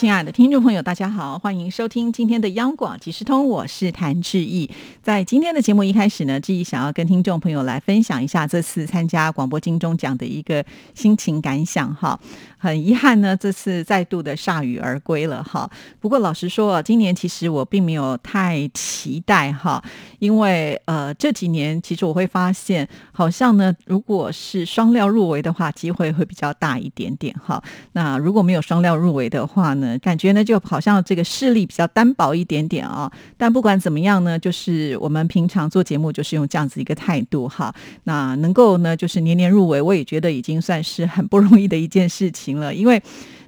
亲爱的听众朋友，大家好，欢迎收听今天的央广即时通，我是谭志毅。在今天的节目一开始呢，志毅想要跟听众朋友来分享一下这次参加广播金钟奖的一个心情感想哈。很遗憾呢，这次再度的铩羽而归了哈。不过老实说啊，今年其实我并没有太期待哈，因为呃这几年其实我会发现，好像呢，如果是双料入围的话，机会会比较大一点点哈。那如果没有双料入围的话呢？感觉呢，就好像这个视力比较单薄一点点啊。但不管怎么样呢，就是我们平常做节目就是用这样子一个态度哈。那能够呢，就是年年入围，我也觉得已经算是很不容易的一件事情了，因为。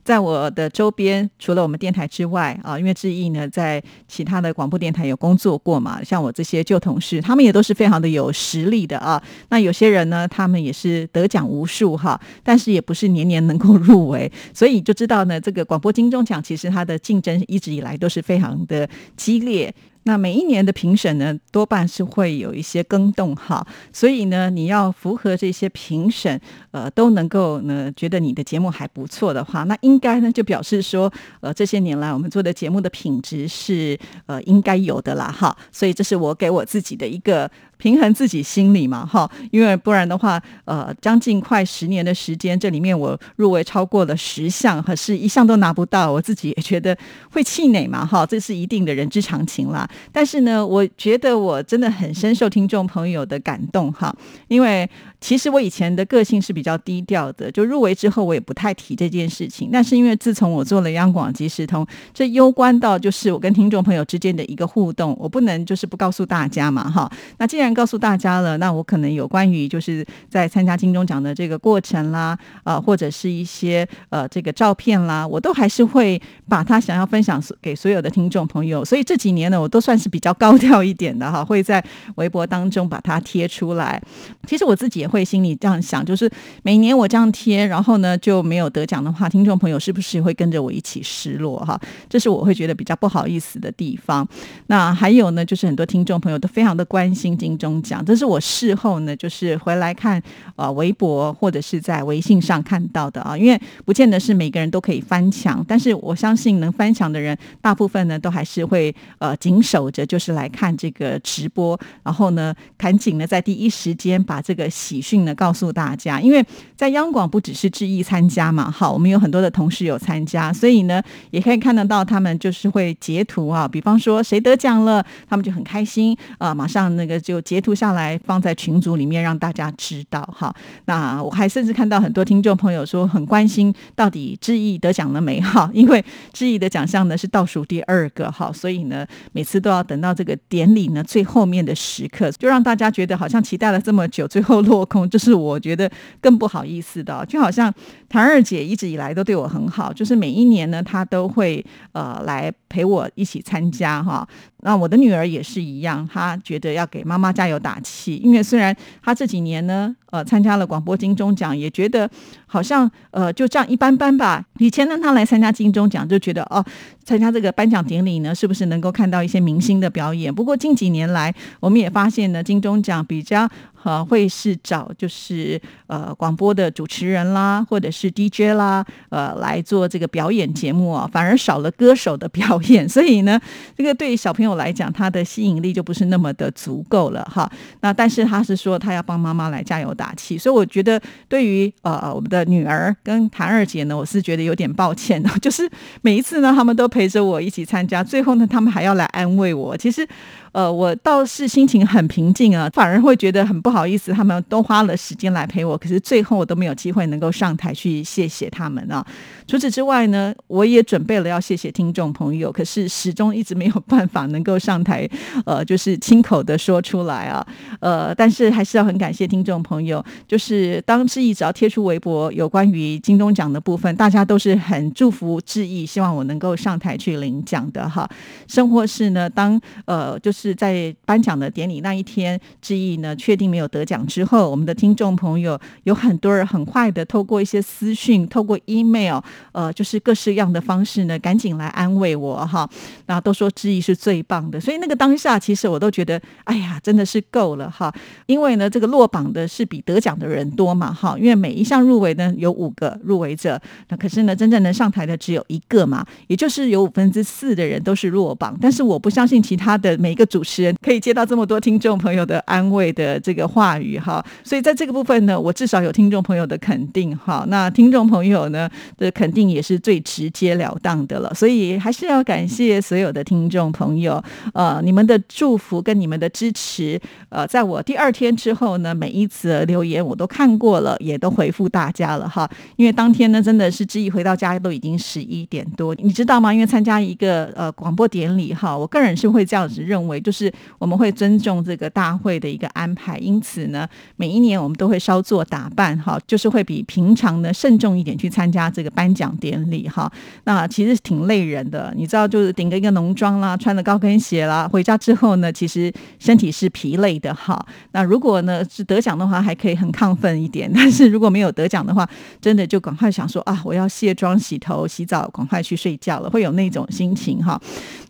在我的周边，除了我们电台之外啊，因为志毅呢在其他的广播电台有工作过嘛，像我这些旧同事，他们也都是非常的有实力的啊。那有些人呢，他们也是得奖无数哈，但是也不是年年能够入围，所以就知道呢，这个广播金钟奖其实它的竞争一直以来都是非常的激烈。那每一年的评审呢，多半是会有一些更动哈，所以呢，你要符合这些评审，呃，都能够呢觉得你的节目还不错的话，那应该呢就表示说，呃，这些年来我们做的节目的品质是呃应该有的啦哈，所以这是我给我自己的一个。平衡自己心理嘛，哈，因为不然的话，呃，将近快十年的时间，这里面我入围超过了十项，可是一项都拿不到，我自己也觉得会气馁嘛，哈，这是一定的人之常情啦。但是呢，我觉得我真的很深受听众朋友的感动，哈，因为。其实我以前的个性是比较低调的，就入围之后我也不太提这件事情。但是因为自从我做了央广即时通，这攸关到就是我跟听众朋友之间的一个互动，我不能就是不告诉大家嘛，哈。那既然告诉大家了，那我可能有关于就是在参加金钟奖的这个过程啦，啊，或者是一些呃这个照片啦，我都还是会把它想要分享给所有的听众朋友。所以这几年呢，我都算是比较高调一点的哈，会在微博当中把它贴出来。其实我自己也。会心里这样想，就是每年我这样贴，然后呢就没有得奖的话，听众朋友是不是会跟着我一起失落哈？这是我会觉得比较不好意思的地方。那还有呢，就是很多听众朋友都非常的关心金钟奖，这是我事后呢就是回来看呃微博或者是在微信上看到的啊，因为不见得是每个人都可以翻墙，但是我相信能翻墙的人，大部分呢都还是会呃紧守着，就是来看这个直播，然后呢赶紧呢在第一时间把这个喜。讯呢告诉大家，因为在央广不只是志毅参加嘛，好，我们有很多的同事有参加，所以呢也可以看得到他们就是会截图啊，比方说谁得奖了，他们就很开心啊，马上那个就截图下来放在群组里面让大家知道哈。那我还甚至看到很多听众朋友说很关心到底志毅得奖了没哈，因为志毅的奖项呢是倒数第二个哈，所以呢每次都要等到这个典礼呢最后面的时刻，就让大家觉得好像期待了这么久，最后落。空，这是我觉得更不好意思的，就好像谭二姐一直以来都对我很好，就是每一年呢，她都会呃来陪我一起参加哈。那我的女儿也是一样，她觉得要给妈妈加油打气，因为虽然她这几年呢，呃，参加了广播金钟奖，也觉得好像呃就这样一般般吧。以前呢，她来参加金钟奖就觉得哦，参加这个颁奖典礼呢，是不是能够看到一些明星的表演？不过近几年来，我们也发现呢，金钟奖比较呃会是找就是呃广播的主持人啦，或者是 DJ 啦，呃来做这个表演节目啊，反而少了歌手的表演。所以呢，这个对于小朋友。来讲，他的吸引力就不是那么的足够了哈。那但是他是说他要帮妈妈来加油打气，所以我觉得对于呃我们的女儿跟谭二姐呢，我是觉得有点抱歉的就是每一次呢，他们都陪着我一起参加，最后呢，他们还要来安慰我。其实。呃，我倒是心情很平静啊，反而会觉得很不好意思，他们都花了时间来陪我，可是最后我都没有机会能够上台去谢谢他们啊。除此之外呢，我也准备了要谢谢听众朋友，可是始终一直没有办法能够上台，呃，就是亲口的说出来啊。呃，但是还是要很感谢听众朋友，就是当志毅只要贴出微博有关于金钟奖的部分，大家都是很祝福志毅，希望我能够上台去领奖的哈。生活是呢，当呃就是。是在颁奖的典礼那一天，志毅呢确定没有得奖之后，我们的听众朋友有很多人很快的透过一些私讯，透过 email，呃，就是各式样的方式呢，赶紧来安慰我哈，那都说志毅是最棒的，所以那个当下其实我都觉得，哎呀，真的是够了哈，因为呢，这个落榜的是比得奖的人多嘛哈，因为每一项入围呢有五个入围者，那可是呢，真正能上台的只有一个嘛，也就是有五分之四的人都是落榜，但是我不相信其他的每一个主持人可以接到这么多听众朋友的安慰的这个话语哈，所以在这个部分呢，我至少有听众朋友的肯定哈，那听众朋友呢的肯定也是最直截了当的了，所以还是要感谢所有的听众朋友，呃，你们的祝福跟你们的支持，呃，在我第二天之后呢，每一次留言我都看过了，也都回复大家了哈，因为当天呢真的是志毅回到家都已经十一点多，你知道吗？因为参加一个呃广播典礼哈，我个人是会这样子认为，就是我们会尊重这个大会的一个安排，因此呢，每一年我们都会稍作打扮哈，就是会比平常呢慎重一点去参加这个颁奖典礼哈。那其实挺累人的，你知道，就是顶个一个浓妆啦，穿着高跟鞋啦，回家之后呢，其实身体是疲累的哈。那如果呢是得奖的话，还可以很亢奋一点；但是如果没有得奖的话，真的就赶快想说啊，我要卸妆、洗头、洗澡，赶快去睡觉了，会有那种心情哈。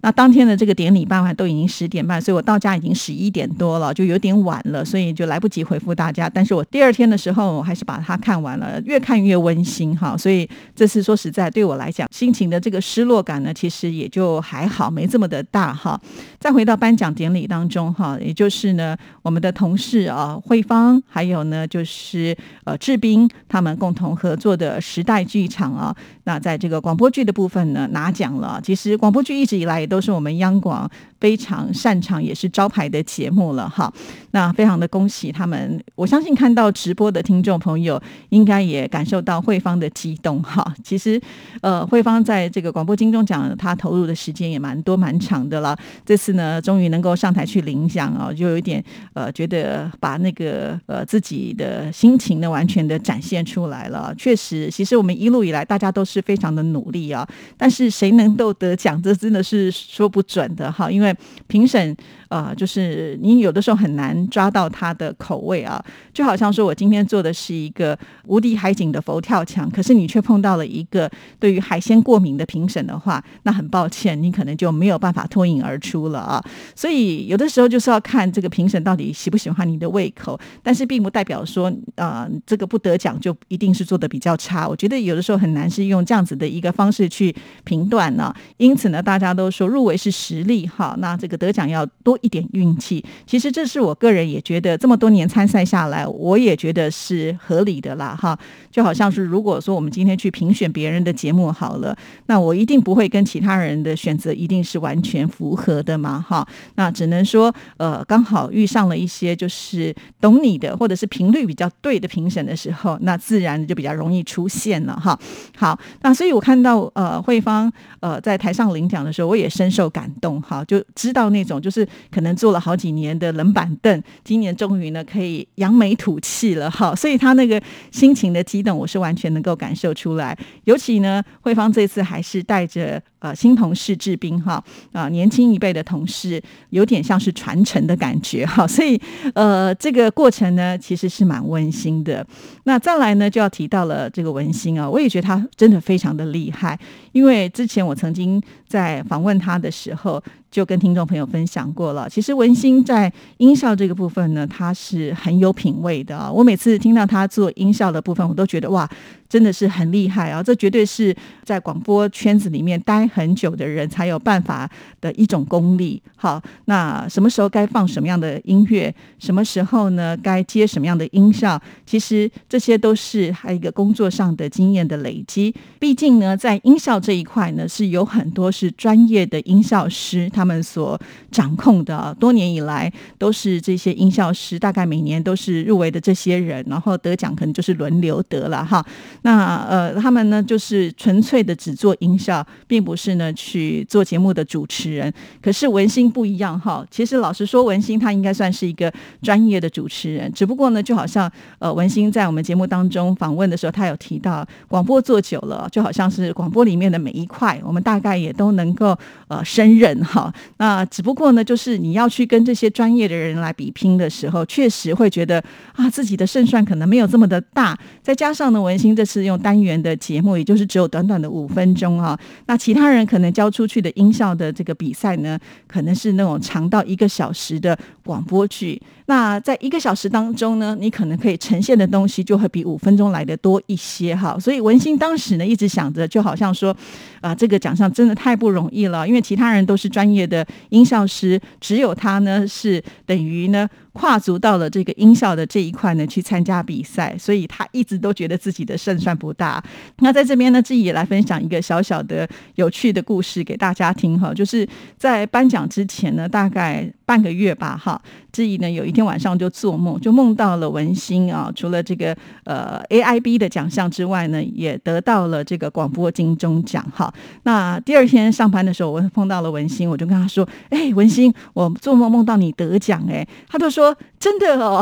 那当天的这个典礼办完都已经十点半，所以我到家已经十一点多了，就有点晚了，所以就来不及回复大家。但是我第二天的时候，我还是把它看完了，越看越温馨哈。所以这次说实在，对我来讲，心情的这个失落感呢，其实也就还好，没这么的大哈。再回到颁奖典礼当中哈，也就是呢，我们的同事啊，慧芳，还有呢，就是呃志斌他们共同合作的时代剧场啊，那在这个广播剧的部分呢拿奖了。其实广播剧一直以来也都是我们央广非常擅长也是招牌的节目了哈。那非常的恭喜他们，我相信看到直播的听众朋友应该也感受到慧芳的激动哈。其实呃，慧芳在这个广播金钟奖，她投入的时间也蛮多蛮长的了。这次呢，终于能够上台去领奖啊，就有一点呃，觉得把那个呃自己的心情呢，完全的展现出来了。确实，其实我们一路以来大家都是非常的努力啊，但是谁能够得奖，这真的是说不准的哈。因为评审呃，就是你有的时候很难抓到他的口味啊，就好像说我今天做的是一个无敌海景的佛跳墙，可是你却碰到了一个对于海鲜过敏的评审的话，那很抱歉，你可能就没有办法脱颖而出了啊。所以有的时候就是要看这个评审到底喜不喜欢你的胃口，但是并不代表说啊，这个不得奖就一定是做的比较差。我觉得有的时候很难是用这样子的一个方式去评断呢。因此呢，大家都说入围是实力哈，那这个得奖要多一点运气。其实这是我个人也觉得这么多年参赛下来，我也觉得是合理的啦哈。就好像是如果说我们今天去评选别人的节目好了，那我一定不会跟其他人的选择一定是完全符合的嘛哈。那只能说呃，刚好遇上了一些就是懂你的或者是频率比较对的评审的时候，那自然就比较容易出现了哈。好，那所以我看到呃慧芳呃在台上领奖的时候，我也深受感动哈，就知道那种就是可能坐了好几年的冷板凳，今年终于呢可以扬眉吐气了哈。所以他那个心情的激动，我是完全能够感受出来。尤其呢，慧芳这次还是带着呃新同事志斌哈啊年轻一辈的同事，有点像是传承的感觉哈。所以呃这个过程呢，其实是蛮温馨的。那再来呢，就要提到了这个文心啊，我也觉得他真的非常的厉害，因为之前我曾经在访问他的时候。就跟听众朋友分享过了。其实文心在音效这个部分呢，他是很有品味的。我每次听到他做音效的部分，我都觉得哇，真的是很厉害啊！这绝对是在广播圈子里面待很久的人才有办法的一种功力。好，那什么时候该放什么样的音乐，什么时候呢该接什么样的音效，其实这些都是还有一个工作上的经验的累积。毕竟呢，在音效这一块呢，是有很多是专业的音效师他。们所掌控的多年以来都是这些音效师，大概每年都是入围的这些人，然后得奖可能就是轮流得了哈。那呃，他们呢就是纯粹的只做音效，并不是是呢去做节目的主持人。可是文心不一样哈，其实老实说，文心他应该算是一个专业的主持人，只不过呢，就好像呃文心在我们节目当中访问的时候，他有提到广播做久了，就好像是广播里面的每一块，我们大概也都能够呃胜任哈。那只不过呢，就是你要去跟这些专业的人来比拼的时候，确实会觉得啊自己的胜算可能没有这么的大。再加上呢，文心这次用单元的节目，也就是只有短短的五分钟啊，那其他人可能交出去的音效的这个比赛呢，可能是那种长到一个小时的广播剧。那在一个小时当中呢，你可能可以呈现的东西就会比五分钟来的多一些哈。所以文心当时呢，一直想着，就好像说，啊，这个奖项真的太不容易了，因为其他人都是专业的音效师，只有他呢是等于呢。跨足到了这个音效的这一块呢，去参加比赛，所以他一直都觉得自己的胜算不大。那在这边呢，自己也来分享一个小小的有趣的故事给大家听哈，就是在颁奖之前呢，大概半个月吧，哈，志毅呢有一天晚上就做梦，就梦到了文心啊，除了这个呃 AIB 的奖项之外呢，也得到了这个广播金钟奖哈。那第二天上班的时候，我碰到了文心，我就跟他说：“哎，文心，我做梦梦到你得奖哎。”他就说。说真的哦，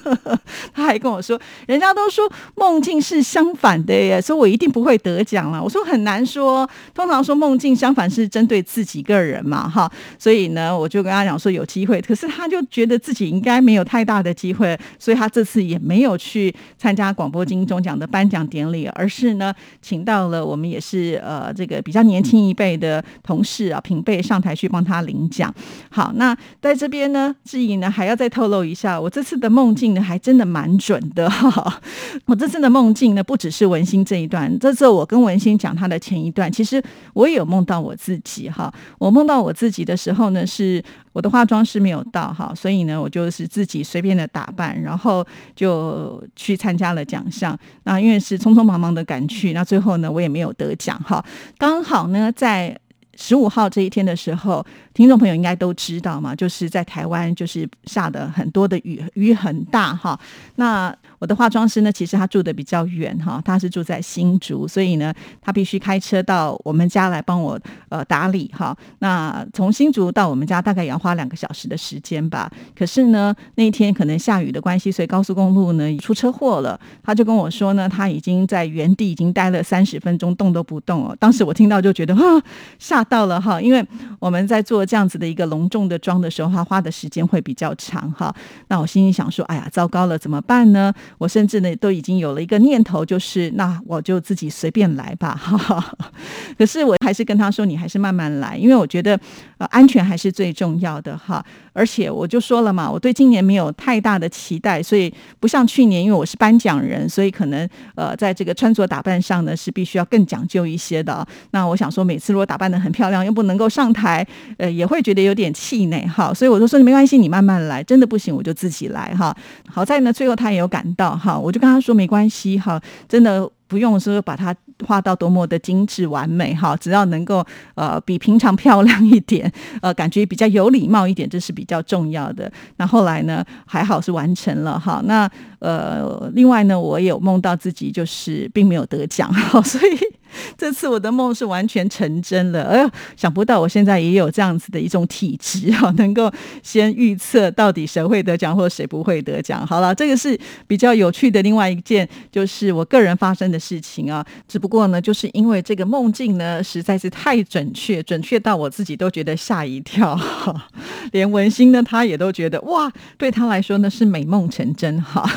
他还跟我说，人家都说梦境是相反的耶，所以我一定不会得奖了。我说很难说，通常说梦境相反是针对自己个人嘛，哈。所以呢，我就跟他讲说有机会，可是他就觉得自己应该没有太大的机会，所以他这次也没有去参加广播金钟奖的颁奖典礼，而是呢，请到了我们也是呃这个比较年轻一辈的同事啊平辈上台去帮他领奖。好，那在这边呢，志颖呢还要再。透露一下，我这次的梦境呢，还真的蛮准的。我这次的梦境呢，不只是文心这一段，这次我跟文心讲他的前一段，其实我也有梦到我自己哈。我梦到我自己的时候呢，是我的化妆师没有到哈，所以呢，我就是自己随便的打扮，然后就去参加了奖项。那因为是匆匆忙忙的赶去，那最后呢，我也没有得奖哈。刚好呢，在十五号这一天的时候。听众朋友应该都知道嘛，就是在台湾就是下的很多的雨，雨很大哈。那我的化妆师呢，其实他住的比较远哈，他是住在新竹，所以呢，他必须开车到我们家来帮我呃打理哈。那从新竹到我们家大概也要花两个小时的时间吧。可是呢，那一天可能下雨的关系，所以高速公路呢出车祸了。他就跟我说呢，他已经在原地已经待了三十分钟，动都不动哦。当时我听到就觉得啊，吓到了哈，因为我们在做。这样子的一个隆重的妆的时候，他花的时间会比较长哈。那我心里想说，哎呀，糟糕了，怎么办呢？我甚至呢都已经有了一个念头，就是那我就自己随便来吧。哈 哈可是我还是跟他说，你还是慢慢来，因为我觉得呃安全还是最重要的哈。而且我就说了嘛，我对今年没有太大的期待，所以不像去年，因为我是颁奖人，所以可能呃在这个穿着打扮上呢是必须要更讲究一些的。那我想说，每次如果打扮的很漂亮，又不能够上台，呃。也会觉得有点气馁哈，所以我就说没关系，你慢慢来，真的不行我就自己来哈。好在呢，最后他也有感到哈，我就跟他说没关系哈，真的。不用说把它画到多么的精致完美哈，只要能够呃比平常漂亮一点，呃感觉比较有礼貌一点，这是比较重要的。那后来呢，还好是完成了哈。那呃另外呢，我也有梦到自己就是并没有得奖哈，所以 这次我的梦是完全成真了。哎呦，想不到我现在也有这样子的一种体质 哈，能够先预测到底谁会得奖或谁不会得奖。好了，这个是比较有趣的另外一件，就是我个人发生的。事情啊，只不过呢，就是因为这个梦境呢实在是太准确，准确到我自己都觉得吓一跳，连文心呢他也都觉得哇，对他来说呢是美梦成真哈。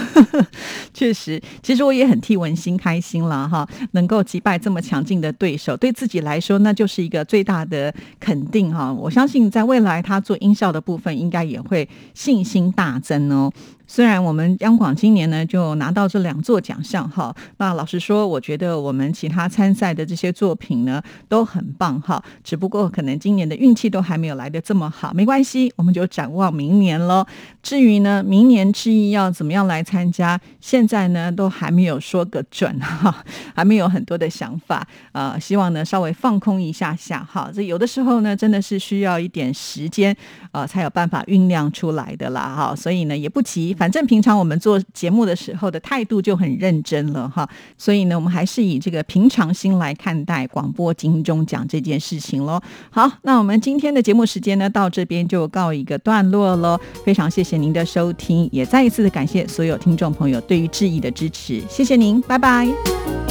确实，其实我也很替文心开心了哈，能够击败这么强劲的对手，对自己来说那就是一个最大的肯定哈。我相信在未来他做音效的部分，应该也会信心大增哦。虽然我们央广今年呢就拿到这两座奖项哈，那老实说，我觉得我们其他参赛的这些作品呢都很棒哈，只不过可能今年的运气都还没有来的这么好，没关系，我们就展望明年喽。至于呢，明年之意要怎么样来参加，现在呢都还没有说个准哈，还没有很多的想法呃，希望呢稍微放空一下下哈，这有的时候呢真的是需要一点时间呃才有办法酝酿出来的啦哈，所以呢也不急。反正平常我们做节目的时候的态度就很认真了哈，所以呢，我们还是以这个平常心来看待广播金钟奖这件事情喽。好，那我们今天的节目时间呢，到这边就告一个段落喽。非常谢谢您的收听，也再一次的感谢所有听众朋友对于质疑的支持，谢谢您，拜拜。